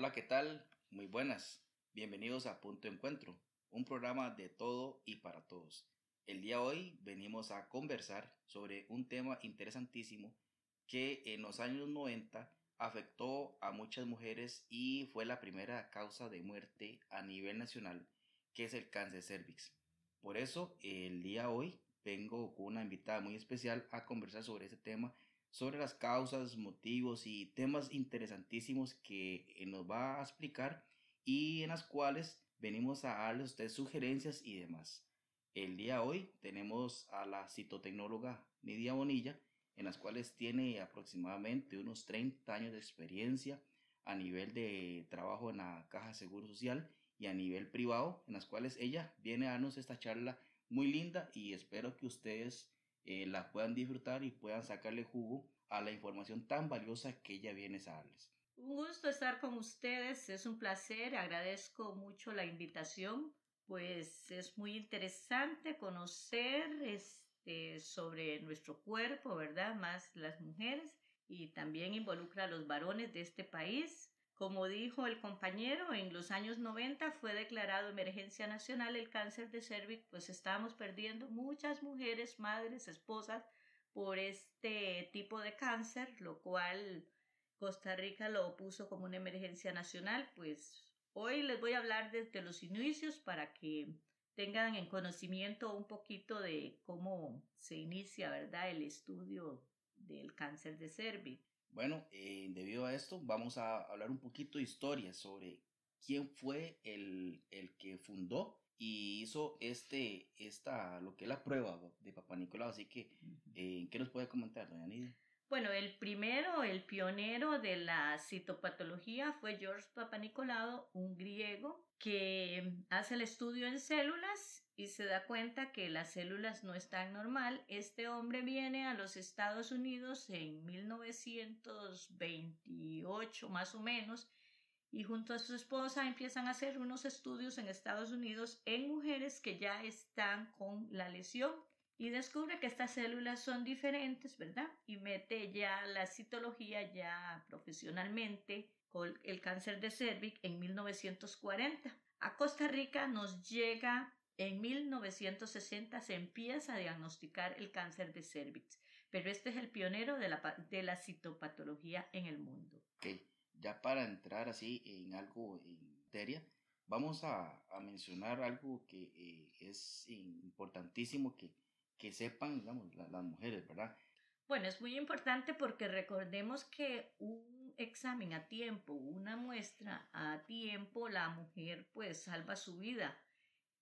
Hola, ¿qué tal? Muy buenas. Bienvenidos a Punto Encuentro, un programa de todo y para todos. El día de hoy venimos a conversar sobre un tema interesantísimo que en los años 90 afectó a muchas mujeres y fue la primera causa de muerte a nivel nacional, que es el cáncer cervix. Por eso, el día de hoy vengo con una invitada muy especial a conversar sobre este tema sobre las causas, motivos y temas interesantísimos que eh, nos va a explicar y en las cuales venimos a darles a ustedes sugerencias y demás. El día de hoy tenemos a la citotecnóloga Nidia Bonilla, en las cuales tiene aproximadamente unos 30 años de experiencia a nivel de trabajo en la Caja de Seguro Social y a nivel privado, en las cuales ella viene a darnos esta charla muy linda y espero que ustedes eh, la puedan disfrutar y puedan sacarle jugo a la información tan valiosa que ella viene a darles. Un gusto estar con ustedes, es un placer, agradezco mucho la invitación, pues es muy interesante conocer este, sobre nuestro cuerpo, ¿verdad? Más las mujeres y también involucra a los varones de este país. Como dijo el compañero, en los años 90 fue declarado emergencia nacional el cáncer de cervix, pues estábamos perdiendo muchas mujeres, madres, esposas por este tipo de cáncer, lo cual Costa Rica lo puso como una emergencia nacional, pues hoy les voy a hablar desde los inicios para que tengan en conocimiento un poquito de cómo se inicia, ¿verdad?, el estudio del cáncer de cervix. Bueno, eh, debido a esto vamos a hablar un poquito de historia sobre quién fue el, que fundó y hizo este, esta, lo que es la prueba de Papá Nicolau. Así que, eh, ¿qué nos puede comentar, doña Nidia? Bueno, el primero, el pionero de la citopatología fue George Papanicolado, un griego que hace el estudio en células y se da cuenta que las células no están normal. Este hombre viene a los Estados Unidos en 1928 más o menos y junto a su esposa empiezan a hacer unos estudios en Estados Unidos en mujeres que ya están con la lesión y descubre que estas células son diferentes, ¿verdad? Y mete ya la citología ya profesionalmente con el cáncer de cervix en 1940. A Costa Rica nos llega en 1960 se empieza a diagnosticar el cáncer de cervix, pero este es el pionero de la, de la citopatología en el mundo. Ok, ya para entrar así en algo en materia, vamos a, mencionar algo que eh, es importantísimo que, que sepan, digamos, las mujeres, ¿verdad? Bueno, es muy importante porque recordemos que un examen a tiempo, una muestra a tiempo, la mujer pues salva su vida.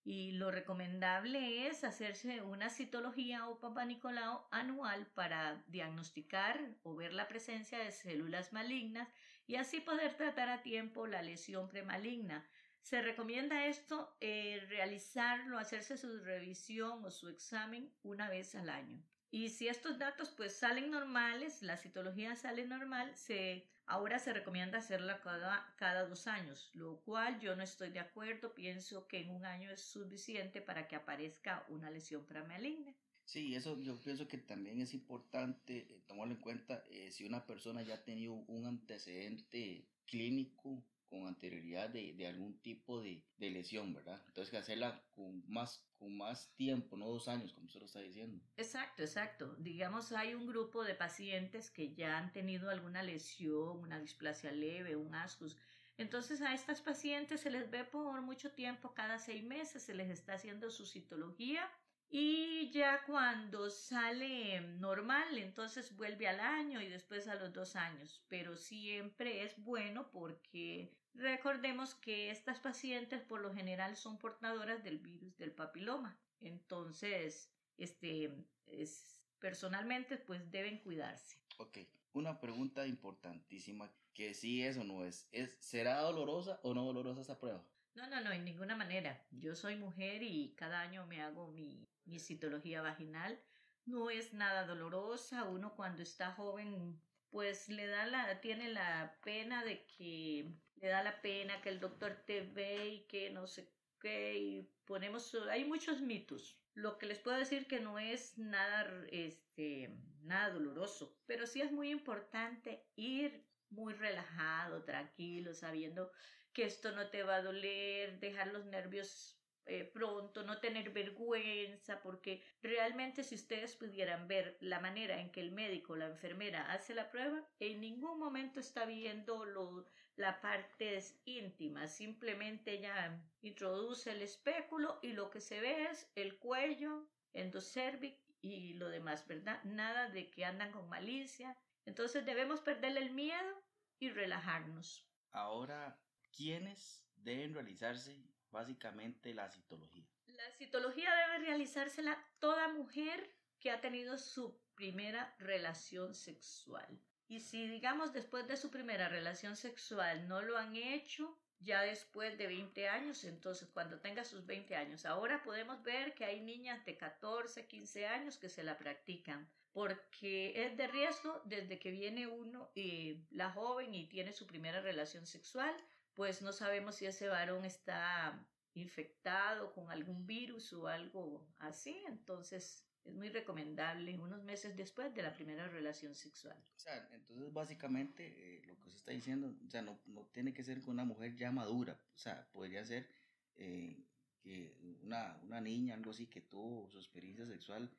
Y lo recomendable es hacerse una citología o papanicolao anual para diagnosticar o ver la presencia de células malignas y así poder tratar a tiempo la lesión premaligna. Se recomienda esto eh, realizarlo, hacerse su revisión o su examen una vez al año. Y si estos datos pues salen normales, la citología sale normal, se, ahora se recomienda hacerla cada, cada dos años, lo cual yo no estoy de acuerdo, pienso que en un año es suficiente para que aparezca una lesión premaligna. Sí, eso yo pienso que también es importante eh, tomarlo en cuenta eh, si una persona ya ha tenido un antecedente clínico con anterioridad de, de algún tipo de, de, lesión, ¿verdad? Entonces que hacerla con más, con más tiempo, no dos años, como usted lo está diciendo. Exacto, exacto. Digamos, hay un grupo de pacientes que ya han tenido alguna lesión, una displasia leve, un ascus. Entonces a estas pacientes se les ve por mucho tiempo, cada seis meses se les está haciendo su citología y ya cuando sale normal, entonces vuelve al año y después a los dos años. Pero siempre es bueno porque recordemos que estas pacientes por lo general son portadoras del virus del papiloma. Entonces, este, es, personalmente, pues deben cuidarse. Ok, una pregunta importantísima que sí es o no es, es ¿será dolorosa o no dolorosa esta prueba? No, no, no, en ninguna manera. Yo soy mujer y cada año me hago mi mi citología vaginal. No es nada dolorosa. Uno cuando está joven pues le da la, tiene la pena de que, le da la pena que el doctor te ve y que no sé qué, ponemos, hay muchos mitos. Lo que les puedo decir que no es nada, este, nada doloroso, pero sí es muy importante ir muy relajado, tranquilo, sabiendo que esto no te va a doler, dejar los nervios eh, pronto, no tener vergüenza, porque realmente si ustedes pudieran ver la manera en que el médico o la enfermera hace la prueba, en ningún momento está viendo lo, la parte íntima, simplemente ella introduce el espéculo y lo que se ve es el cuello, endocervic y lo demás, ¿verdad? Nada de que andan con malicia. Entonces debemos perderle el miedo y relajarnos. Ahora, ¿quiénes deben realizarse básicamente la citología. La citología debe realizársela toda mujer que ha tenido su primera relación sexual. Y si, digamos, después de su primera relación sexual no lo han hecho, ya después de 20 años, entonces cuando tenga sus 20 años, ahora podemos ver que hay niñas de 14, 15 años que se la practican, porque es de riesgo desde que viene uno y la joven y tiene su primera relación sexual pues no sabemos si ese varón está infectado con algún virus o algo así, entonces es muy recomendable unos meses después de la primera relación sexual. O sea, entonces básicamente eh, lo que se está diciendo, o sea, no, no, tiene que ser con una mujer ya madura, o sea, podría ser eh, que una, una, niña, algo así, que tuvo su experiencia sexual,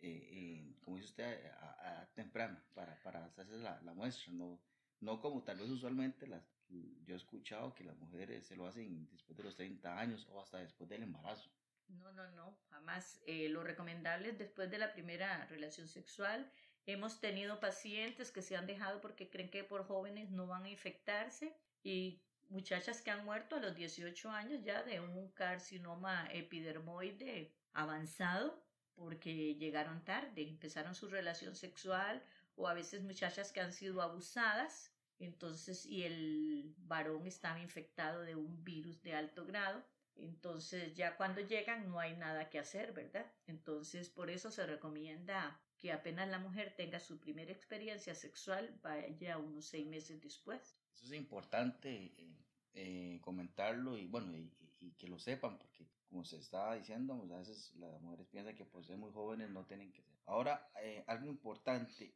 eh, como dice usted, a, temprana, para, para hacerse la, la, muestra, no, no como tal vez usualmente las, yo he escuchado que las mujeres se lo hacen después de los 30 años o hasta después del embarazo. No, no, no, jamás. Eh, lo recomendable es después de la primera relación sexual. Hemos tenido pacientes que se han dejado porque creen que por jóvenes no van a infectarse y muchachas que han muerto a los 18 años ya de un carcinoma epidermoide avanzado porque llegaron tarde, empezaron su relación sexual o a veces muchachas que han sido abusadas entonces, y el varón estaba infectado de un virus de alto grado, entonces ya cuando llegan no hay nada que hacer, ¿verdad? Entonces, por eso se recomienda que apenas la mujer tenga su primera experiencia sexual, vaya unos seis meses después. Eso es importante eh, eh, comentarlo y bueno, y, que lo sepan, porque como se estaba diciendo, a veces las mujeres piensan que por ser muy jóvenes no tienen que ser. Ahora, eh, algo importante,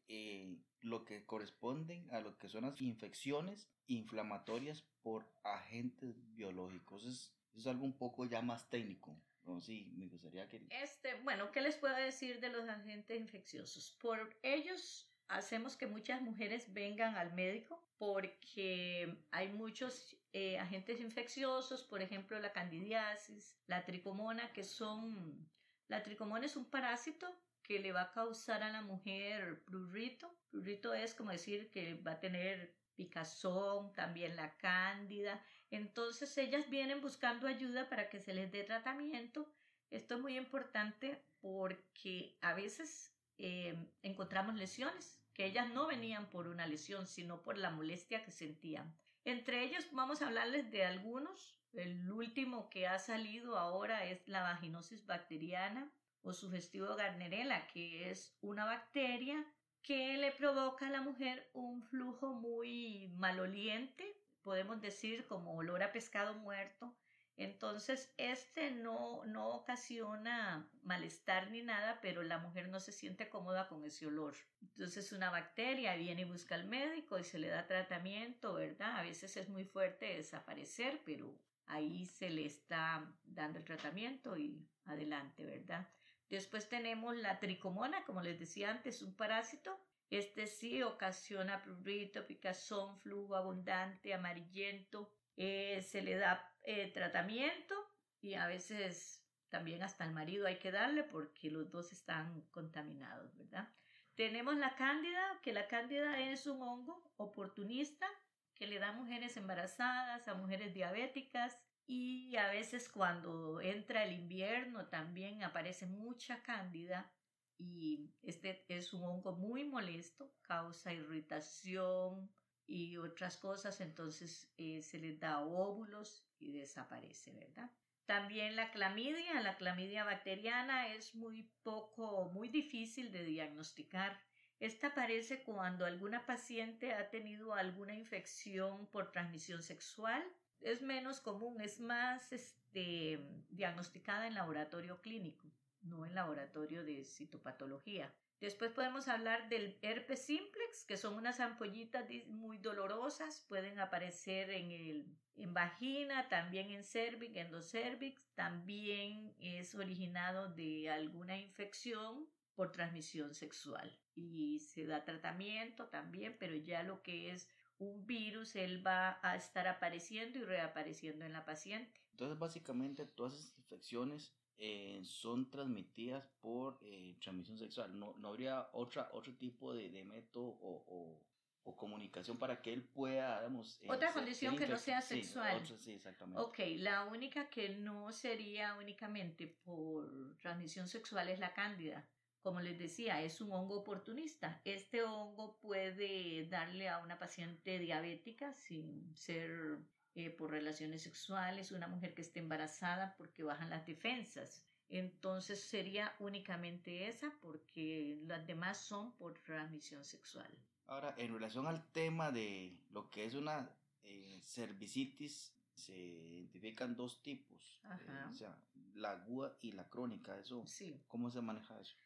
lo que corresponden a lo que son las infecciones inflamatorias por agentes biológicos. Es, es algo un poco ya más técnico. No, sí, me gustaría que... Este, bueno, ¿qué les puedo decir de los agentes infecciosos? Por ellos hacemos que muchas mujeres vengan al médico porque hay muchos eh, agentes infecciosos, por ejemplo la candidiasis, la tricomona, que son... La tricomona es un parásito que le va a causar a la mujer prurito. Prurito es como decir que va a tener picazón, también la cándida. Entonces ellas vienen buscando ayuda para que se les dé tratamiento. Esto es muy importante porque a veces eh, encontramos lesiones, que ellas no venían por una lesión, sino por la molestia que sentían. Entre ellos vamos a hablarles de algunos. El último que ha salido ahora es la vaginosis bacteriana o sugestivo Gardnerella, que es una bacteria que le provoca a la mujer un flujo muy maloliente, podemos decir como olor a pescado muerto. Entonces, este no, no ocasiona malestar ni nada, pero la mujer no se siente cómoda con ese olor. Entonces, una bacteria viene y busca al médico y se le da tratamiento, ¿verdad? A veces es muy fuerte desaparecer, pero ahí se le está dando el tratamiento y adelante, ¿verdad? Después tenemos la tricomona, como les decía antes, un parásito. Este sí ocasiona prurito, picazón, flujo abundante, amarillento. Eh, se le da eh, tratamiento y a veces también hasta el marido hay que darle porque los dos están contaminados, ¿verdad? Tenemos la cándida, que la cándida es un hongo oportunista que le da a mujeres embarazadas, a mujeres diabéticas, y a veces cuando entra el invierno también aparece mucha cándida y este es un hongo muy molesto, causa irritación y otras cosas, entonces eh, se les da óvulos y desaparece, ¿verdad? También la clamidia, la clamidia bacteriana es muy poco, muy difícil de diagnosticar. Esta aparece cuando alguna paciente ha tenido alguna infección por transmisión sexual es menos común, es más este, diagnosticada en laboratorio clínico, no en laboratorio de citopatología. Después podemos hablar del herpes simplex, que son unas ampollitas muy dolorosas, pueden aparecer en, el, en vagina, también en cervix, endocervix, también es originado de alguna infección por transmisión sexual y se da tratamiento también, pero ya lo que es un virus, él va a estar apareciendo y reapareciendo en la paciente. Entonces, básicamente, todas esas infecciones eh, son transmitidas por eh, transmisión sexual. No, no habría otra, otro tipo de, de método o, o, o, comunicación para que él pueda, digamos... Eh, otra condición que no sea sexual. Sí, sí, exactamente. Ok, la única que no sería únicamente por transmisión sexual es la cándida como les decía, es un hongo oportunista. Este hongo puede darle a una paciente diabética sin ser eh, por relaciones sexuales, una mujer que esté embarazada porque bajan las defensas. Entonces sería únicamente esa porque las demás son por transmisión sexual. Ahora, en relación al tema de lo que es una eh, cervicitis, se identifican dos tipos, eh, o sea, la aguda y la crónica. Eso, sí. ¿Cómo se maneja eso?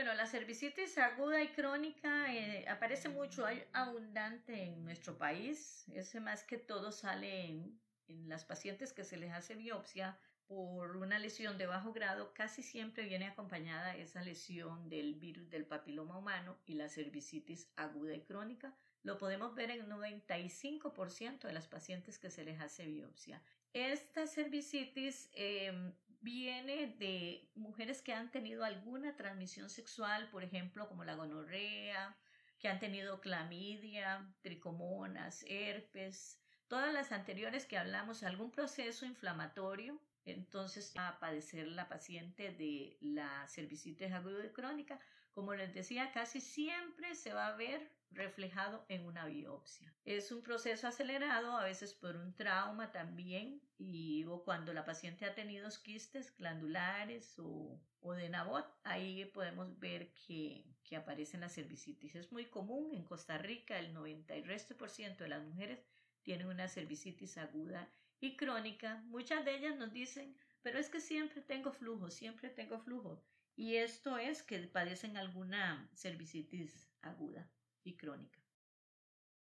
Bueno, la cervicitis aguda y crónica eh, aparece mucho, hay abundante en nuestro país. Ese más que todo sale en, las pacientes que se les hace biopsia por una lesión de bajo grado, casi siempre viene acompañada esa lesión del virus del papiloma humano y la cervicitis aguda y crónica. Lo podemos ver en 95% de las pacientes que se les hace biopsia. Esta cervicitis eh, viene de mujeres que han tenido alguna transmisión sexual, por ejemplo, como la gonorrea, que han tenido clamidia, tricomonas, herpes, todas las anteriores que hablamos, algún proceso inflamatorio, entonces va a padecer la paciente de la cervicitis aguda y crónica. Como les decía, casi siempre se va a ver reflejado en una biopsia. Es un proceso acelerado, a veces por un trauma también, y o cuando la paciente ha tenido quistes glandulares o, o de Nabot, ahí podemos ver que, que aparecen las cervicitis. Es muy común en Costa Rica, el 90 y resto por ciento de las mujeres tienen una cervicitis aguda y crónica. Muchas de ellas nos dicen, pero es que siempre tengo flujo, siempre tengo flujo. Y esto es que padecen alguna cervicitis aguda y crónica.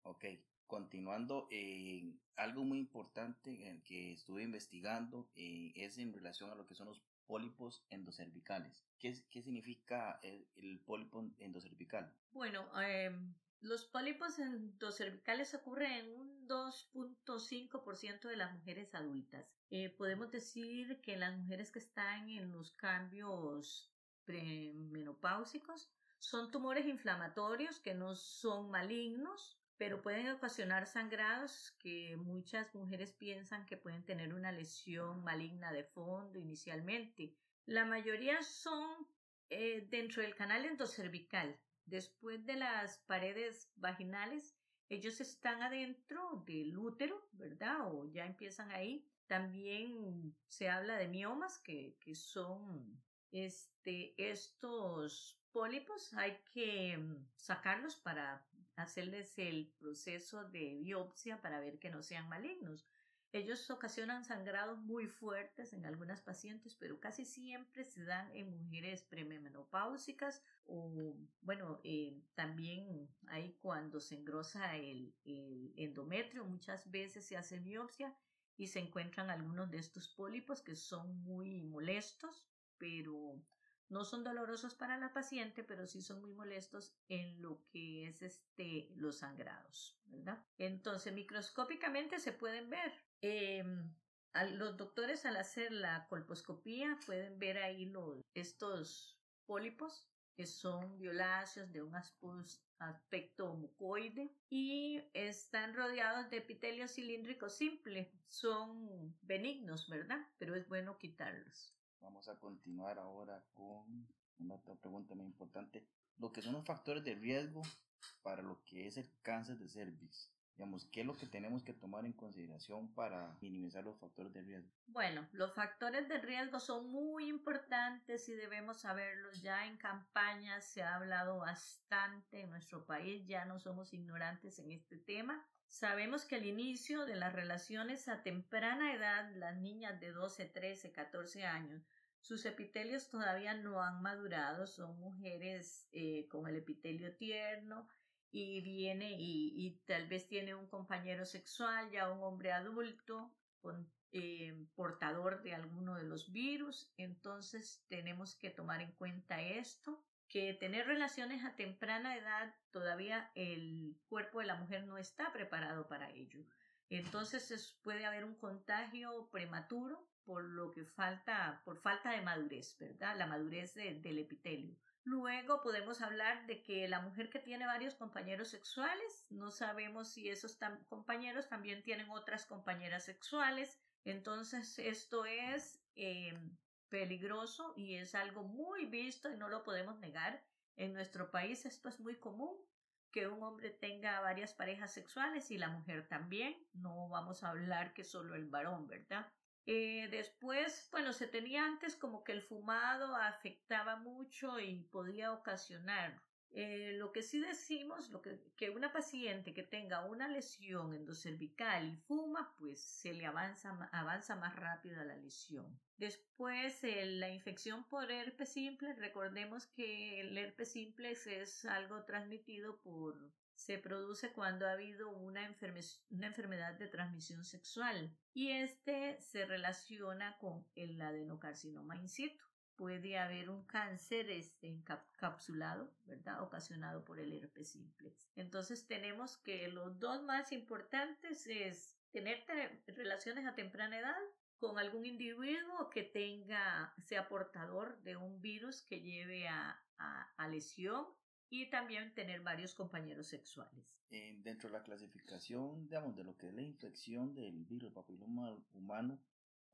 Ok, continuando, eh, algo muy importante que estuve investigando eh, es en relación a lo que son los pólipos endocervicales. ¿Qué, qué significa el, el, pólipo endocervical? Bueno, eh, los pólipos endocervicales ocurren en un 2.5% de las mujeres adultas. Eh, podemos decir que las mujeres que están en los cambios premenopáusicos son tumores inflamatorios que no son malignos, pero pueden ocasionar sangrados que muchas mujeres piensan que pueden tener una lesión maligna de fondo inicialmente. La mayoría son eh, dentro del canal endocervical. Después de las paredes vaginales, ellos están adentro del útero, ¿verdad? O ya empiezan ahí. También se habla de miomas, que, que son este, estos pólipos hay que mm, sacarlos para hacerles el proceso de biopsia para ver que no sean malignos. Ellos ocasionan sangrados muy fuertes en algunas pacientes, pero casi siempre se dan en mujeres premenopáusicas o, bueno, eh, también hay cuando se engrosa el endometrio, muchas veces se hace biopsia y se encuentran algunos de estos pólipos que son muy molestos, pero no son dolorosos para la paciente, pero sí son muy molestos en lo que es este, los sangrados, ¿verdad? Entonces, microscópicamente se pueden ver. Eh, los doctores al hacer la colposcopía pueden ver ahí los, estos pólipos que son violáceos de un aspecto mucoide y están rodeados de epitelio cilíndrico simple. Son benignos, ¿verdad? Pero es bueno quitarlos. Vamos a continuar ahora con una otra pregunta muy importante. Lo que son los factores de riesgo para lo que es el cáncer de cervix. Digamos, ¿qué es lo que tenemos que tomar en consideración para minimizar los factores de riesgo? Bueno, los factores de riesgo son muy importantes y debemos saberlos. Ya en campaña se ha hablado bastante en nuestro país, ya no somos ignorantes en este tema. Sabemos que el inicio de las relaciones a temprana edad, las niñas de 12, 13, 14 años, sus epitelios todavía no han madurado, son mujeres eh, con el epitelio tierno y viene y, tal vez tiene un compañero sexual, ya un hombre adulto, eh, portador de alguno de los virus, entonces tenemos que tomar en cuenta esto, que tener relaciones a temprana edad todavía el cuerpo de la mujer no está preparado para ello. Entonces puede haber un contagio prematuro por lo que falta, por falta de madurez, ¿verdad? La madurez del epitelio. Luego podemos hablar de que la mujer que tiene varios compañeros sexuales, no sabemos si esos compañeros también tienen otras compañeras sexuales, entonces esto es eh, peligroso y es algo muy visto y no lo podemos negar. En nuestro país esto es muy común, que un hombre tenga varias parejas sexuales y la mujer también. No vamos a hablar que solo el varón, ¿verdad? Eh, después, bueno, se tenía antes como que el fumado afectaba mucho y podía ocasionar. Eh, lo que sí decimos, lo que, que una paciente que tenga una lesión endocervical y fuma, pues se le avanza, avanza más rápido la lesión. Después, la infección por herpes simple, recordemos que el herpes simple es algo transmitido por se produce cuando ha habido una, enfermedad de transmisión sexual y este se relaciona con el adenocarcinoma in situ. Puede haber un cáncer este, encapsulado, ¿verdad? Ocasionado por el herpes simplex. Entonces tenemos que los dos más importantes es tener relaciones a temprana edad con algún individuo que tenga, sea portador de un virus que lleve a, a lesión y también tener varios compañeros sexuales. Eh, dentro de la clasificación, digamos, de lo que es la infección del virus papiloma humano,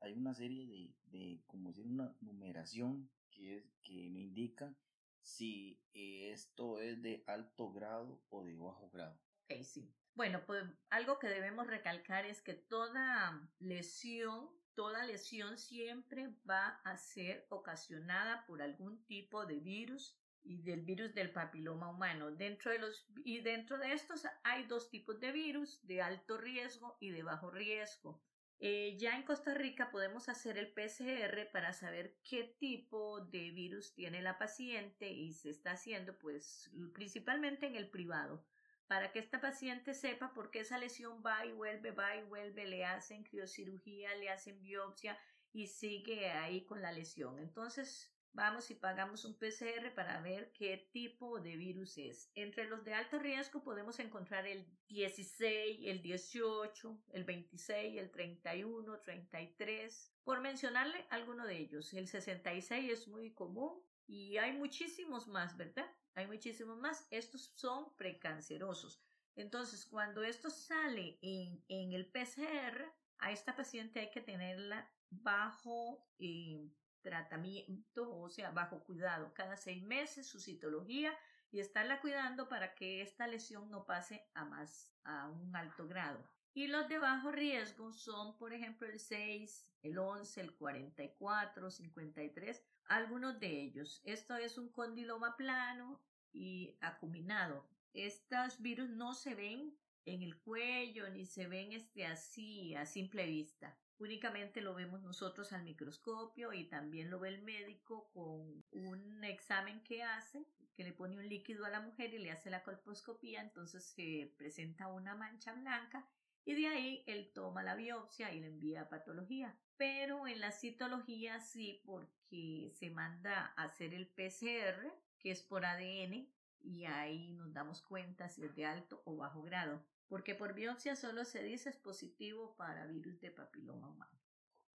hay una serie de, de como decir, una numeración que, es, que me indica si esto es de alto grado o de bajo grado. Ok, sí. Bueno, pues algo que debemos recalcar es que toda lesión, toda lesión siempre va a ser ocasionada por algún tipo de virus y del virus del papiloma humano. Dentro de los, y dentro de estos hay dos tipos de virus, de alto riesgo y de bajo riesgo. Eh, ya en Costa Rica podemos hacer el PCR para saber qué tipo de virus tiene la paciente y se está haciendo pues principalmente en el privado para que esta paciente sepa por qué esa lesión va y vuelve, va y vuelve, le hacen criocirugía, le hacen biopsia y sigue ahí con la lesión. Entonces, vamos y pagamos un PCR para ver qué tipo de virus es. Entre los de alto riesgo podemos encontrar el 16, el 18, el 26, el 31, 33, por mencionarle alguno de ellos. El 66 es muy común y hay muchísimos más, ¿verdad? Hay muchísimos más. Estos son precancerosos. Entonces, cuando esto sale en, en el PCR, a esta paciente hay que tenerla bajo eh, tratamiento, o sea, bajo cuidado, cada seis meses su citología y estarla cuidando para que esta lesión no pase a más, a un alto grado. Y los de bajo riesgo son, por ejemplo, el 6, el 11, el 44, 53, algunos de ellos. Esto es un condiloma plano y acuminado. Estos virus no se ven en el cuello ni se ven este así a simple vista. Únicamente lo vemos nosotros al microscopio y también lo ve el médico con un examen que hace, que le pone un líquido a la mujer y le hace la colposcopía, entonces se presenta una mancha blanca y de ahí él toma la biopsia y le envía a patología. Pero en la citología sí, porque se manda a hacer el PCR, que es por ADN, y ahí nos damos cuenta si es de alto o bajo grado porque por biopsia solo se dice es positivo para virus de papiloma humano.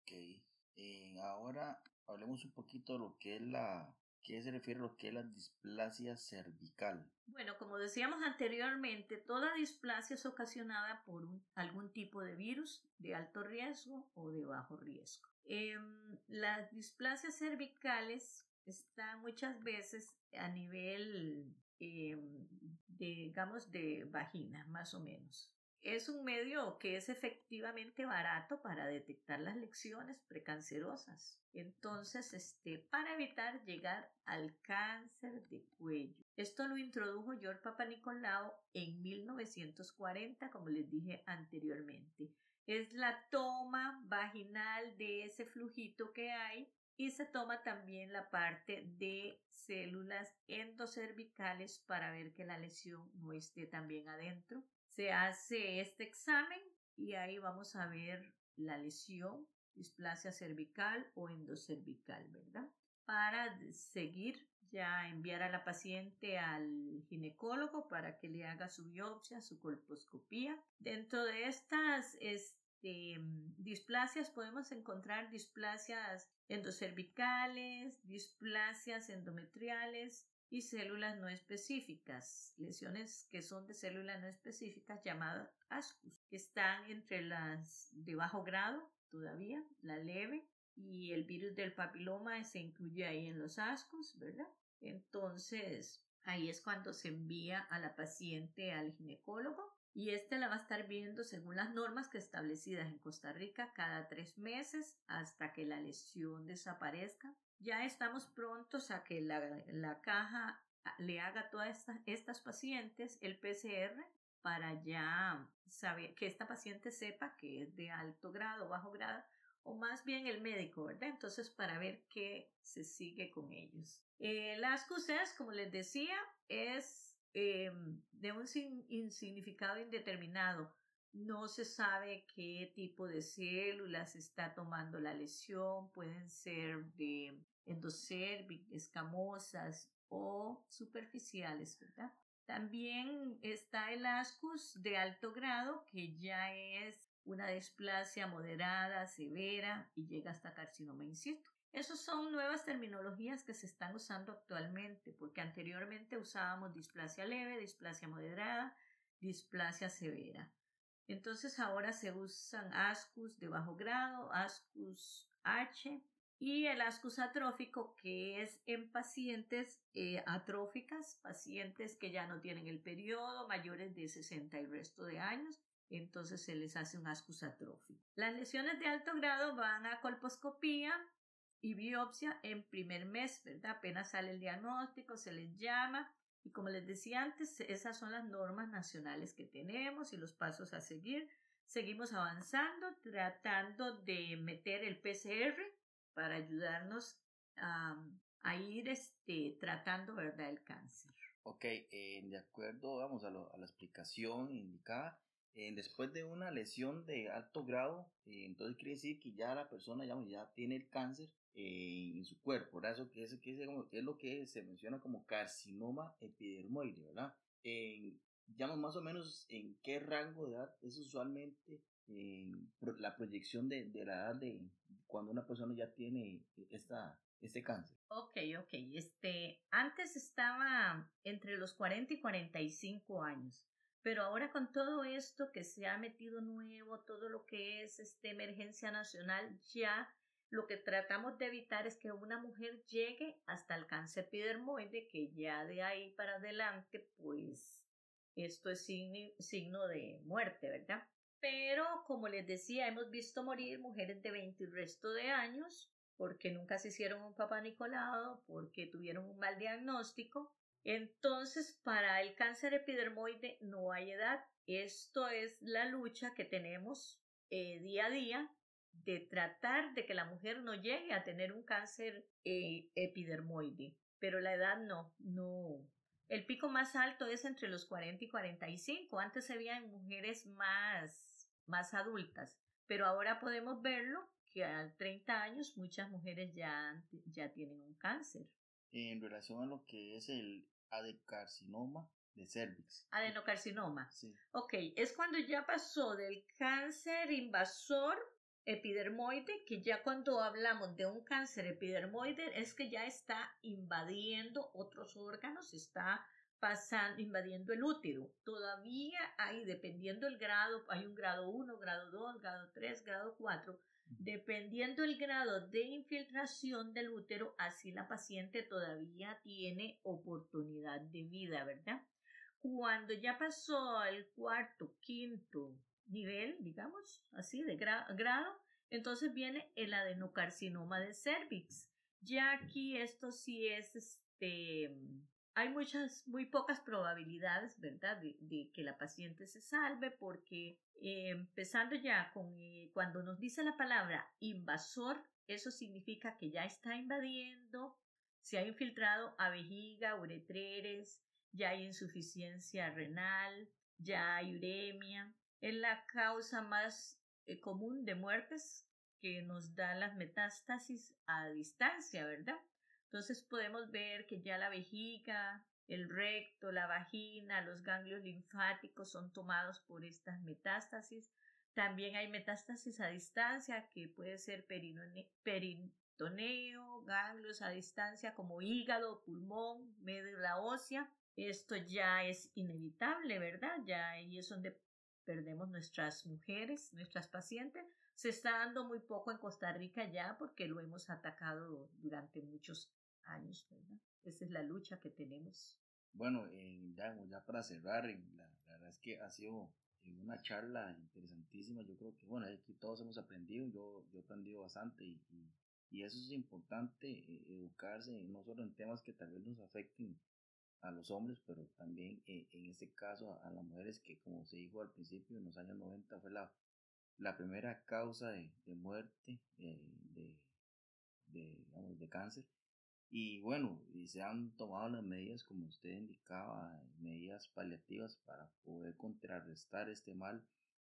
Ok, eh, ahora hablemos un poquito de lo que es la, ¿qué se refiere a lo que es la displasia cervical? Bueno, como decíamos anteriormente, toda displasia es ocasionada por algún tipo de virus de alto riesgo o de bajo riesgo. Em, las displasias cervicales están muchas veces a nivel Em, digamos, de vagina, más o menos. Es un medio que es efectivamente barato para detectar las lesiones precancerosas. Entonces, este, para evitar llegar al cáncer de cuello. Esto lo introdujo George Papanicolao en 1940, como les dije anteriormente. Es la toma vaginal de ese flujito que hay y se toma también la parte de células endocervicales para ver que la lesión no esté también adentro. Se hace este examen y ahí vamos a ver la lesión, displasia cervical o endocervical, ¿verdad? Para seguir ya enviar a la paciente al ginecólogo para que le haga su biopsia, su colposcopía. Dentro de estas este, displasias podemos encontrar displasias endocervicales, displasias endometriales y células no específicas, lesiones que son de células no específicas llamadas ASCUS, que están entre las de bajo grado todavía, la leve, y el virus del papiloma se incluye ahí en los ascos, ¿verdad? Entonces, ahí es cuando se envía a la paciente al ginecólogo y este la va a estar viendo según las normas que establecidas en Costa Rica cada tres meses hasta que la lesión desaparezca. Ya estamos prontos a que la, caja le haga a todas estas pacientes el PCR para ya saber que esta paciente sepa que es de alto grado bajo grado o más bien el médico, ¿verdad? Entonces, para ver qué se sigue con ellos. Eh, las CUSES, como les decía, es em, de un significado indeterminado. No se sabe qué tipo de células está tomando la lesión. Pueden ser de escamosas o superficiales. También está el ascus de alto grado, que ya es una displasia moderada, severa y llega hasta carcinoma in situ. Esas son nuevas terminologías que se están usando actualmente, porque anteriormente usábamos displasia leve, displasia moderada, displasia severa. Entonces ahora se usan ascus de bajo grado, ascus H y el ascus atrófico que es en pacientes eh, atróficas, pacientes que ya no tienen el periodo, mayores de 60 y resto de años entonces se les hace un ascus atrófico. Las lesiones de alto grado van a colposcopía y biopsia en primer mes, ¿verdad? Apenas sale el diagnóstico, se les llama y como les decía antes, esas son las normas nacionales que tenemos y los pasos a seguir. Seguimos avanzando, tratando de meter el PCR para ayudarnos a, ir este, tratando, ¿verdad?, el cáncer. Ok, eh, de acuerdo, vamos a, a la explicación indicada. Eh, después de una lesión de alto grado, eh, entonces quiere decir que ya la persona ya, ya tiene el cáncer eh, en su cuerpo, ¿verdad? Eso que es, que es, lo que se menciona como carcinoma epidermoide, ¿verdad? digamos más o menos en qué rango de edad es usualmente la proyección de, de, la edad de cuando una persona ya tiene esta, este cáncer. Ok, ok. Este, antes estaba entre los 40 y 45 años. Pero ahora con todo esto que se ha metido nuevo, todo lo que es este, emergencia nacional, ya lo que tratamos de evitar es que una mujer llegue hasta el cáncer epidermoide, que ya de ahí para adelante, pues esto es signo, de muerte, ¿verdad? Pero como les decía, hemos visto morir mujeres de 20 y resto de años porque nunca se hicieron un papá Nicolado, porque tuvieron un mal diagnóstico entonces, para el cáncer epidermoide no hay edad. Esto es la lucha que tenemos eh, día a día de tratar de que la mujer no llegue a tener un cáncer eh, epidermoide. Pero la edad no, no. El pico más alto es entre los 40 y 45. Antes se veía en mujeres más, más adultas, pero ahora podemos verlo que a 30 años muchas mujeres ya, ya tienen un cáncer en relación a lo que es el adenocarcinoma de cervix. Adenocarcinoma. Sí. Ok, es cuando ya pasó del cáncer invasor epidermoide, que ya cuando hablamos de un cáncer epidermoide es que ya está invadiendo otros órganos, está pasando, invadiendo el útero. Todavía hay, dependiendo el grado, hay un grado 1, grado 2, grado 3, grado 4, Dependiendo el grado de infiltración del útero, así la paciente todavía tiene oportunidad de vida, ¿verdad? Cuando ya pasó al cuarto, quinto nivel, digamos, así de grado, entonces viene el adenocarcinoma de cervix. Ya aquí esto sí es este hay muchas, muy pocas probabilidades, ¿verdad?, de, que la paciente se salve porque eh, empezando ya con eh, cuando nos dice la palabra invasor, eso significa que ya está invadiendo, se ha infiltrado a vejiga, uretreres, ya hay insuficiencia renal, ya hay uremia. Es la causa más eh, común de muertes que nos da las metástasis a distancia, ¿verdad? Entonces podemos ver que ya la vejiga, el recto, la vagina, los ganglios linfáticos son tomados por estas metástasis. También hay metástasis a distancia que puede ser peritoneo, ganglios a distancia como hígado, pulmón, médula ósea. Esto ya es inevitable, ¿verdad? Ya ahí es donde perdemos nuestras mujeres, nuestras pacientes. Se está dando muy poco en Costa Rica ya porque lo hemos atacado durante muchos años, ¿verdad? Esa es la lucha que tenemos. Bueno, eh, ya, ya, para cerrar, la, verdad es que ha sido una charla interesantísima. Yo creo que, bueno, aquí todos hemos aprendido, yo, yo he aprendido bastante y, y, eso es importante, eh, educarse no solo en temas que tal vez nos afecten a los hombres, pero también eh, en este caso a, las mujeres que, como se dijo al principio, en los años 90 fue la, la primera causa de, de muerte de, de, digamos, de cáncer y bueno, y se han tomado las medidas, como usted indicaba, medidas paliativas para poder contrarrestar este mal.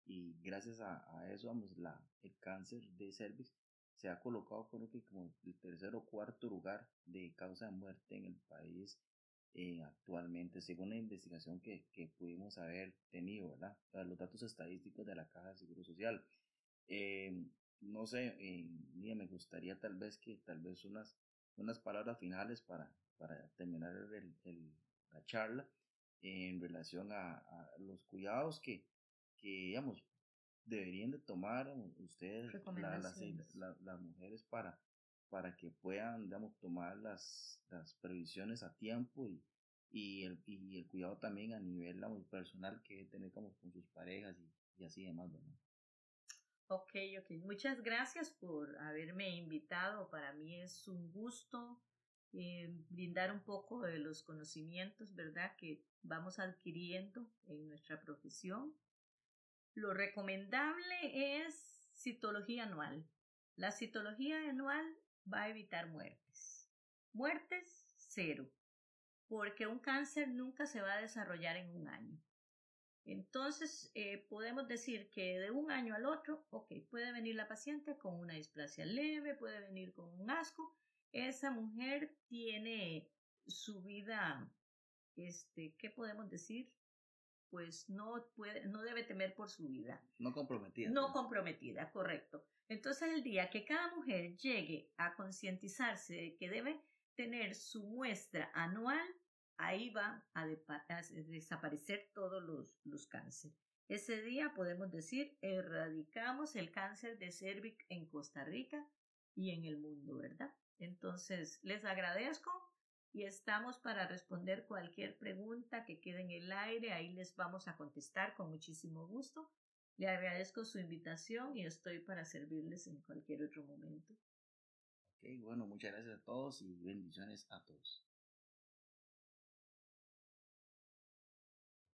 Y gracias a, eso, vamos, la, el cáncer de cervix se ha colocado creo que como el tercer o cuarto lugar de causa de muerte en el país eh, actualmente, según la investigación que, que, pudimos haber tenido, ¿verdad? Los datos estadísticos de la Caja de Seguro Social. Eh, no sé, eh, me gustaría tal vez que tal vez unas unas palabras finales para, para terminar el, la charla en relación a, los cuidados que, que, digamos, deberían de tomar ustedes, las, mujeres, para, para que puedan, digamos, tomar las, las previsiones a tiempo y, y, el, y el cuidado también a nivel personal que tener como con sus parejas y, y así demás, ¿no? Ok, ok. Muchas gracias por haberme invitado. Para mí es un gusto eh, brindar un poco de los conocimientos, ¿verdad?, que vamos adquiriendo en nuestra profesión. Lo recomendable es citología anual. La citología anual va a evitar muertes. Muertes, cero, porque un cáncer nunca se va a desarrollar en un año. Entonces, eh, podemos decir que de un año al otro, ok, puede venir la paciente con una displasia leve, puede venir con un asco. Esa mujer tiene su vida, este, ¿qué podemos decir? Pues no puede, no debe temer por su vida. No comprometida. No comprometida, correcto. Entonces, el día que cada mujer llegue a concientizarse de que debe tener su muestra anual, ahí va a, desaparecer todos los, cánceres. Ese día podemos decir, erradicamos el cáncer de cervix en Costa Rica y en el mundo, ¿verdad? Entonces, les agradezco y estamos para responder cualquier pregunta que quede en el aire. Ahí les vamos a contestar con muchísimo gusto. Le agradezco su invitación y estoy para servirles en cualquier otro momento. Ok, bueno, muchas gracias a todos y bendiciones a todos.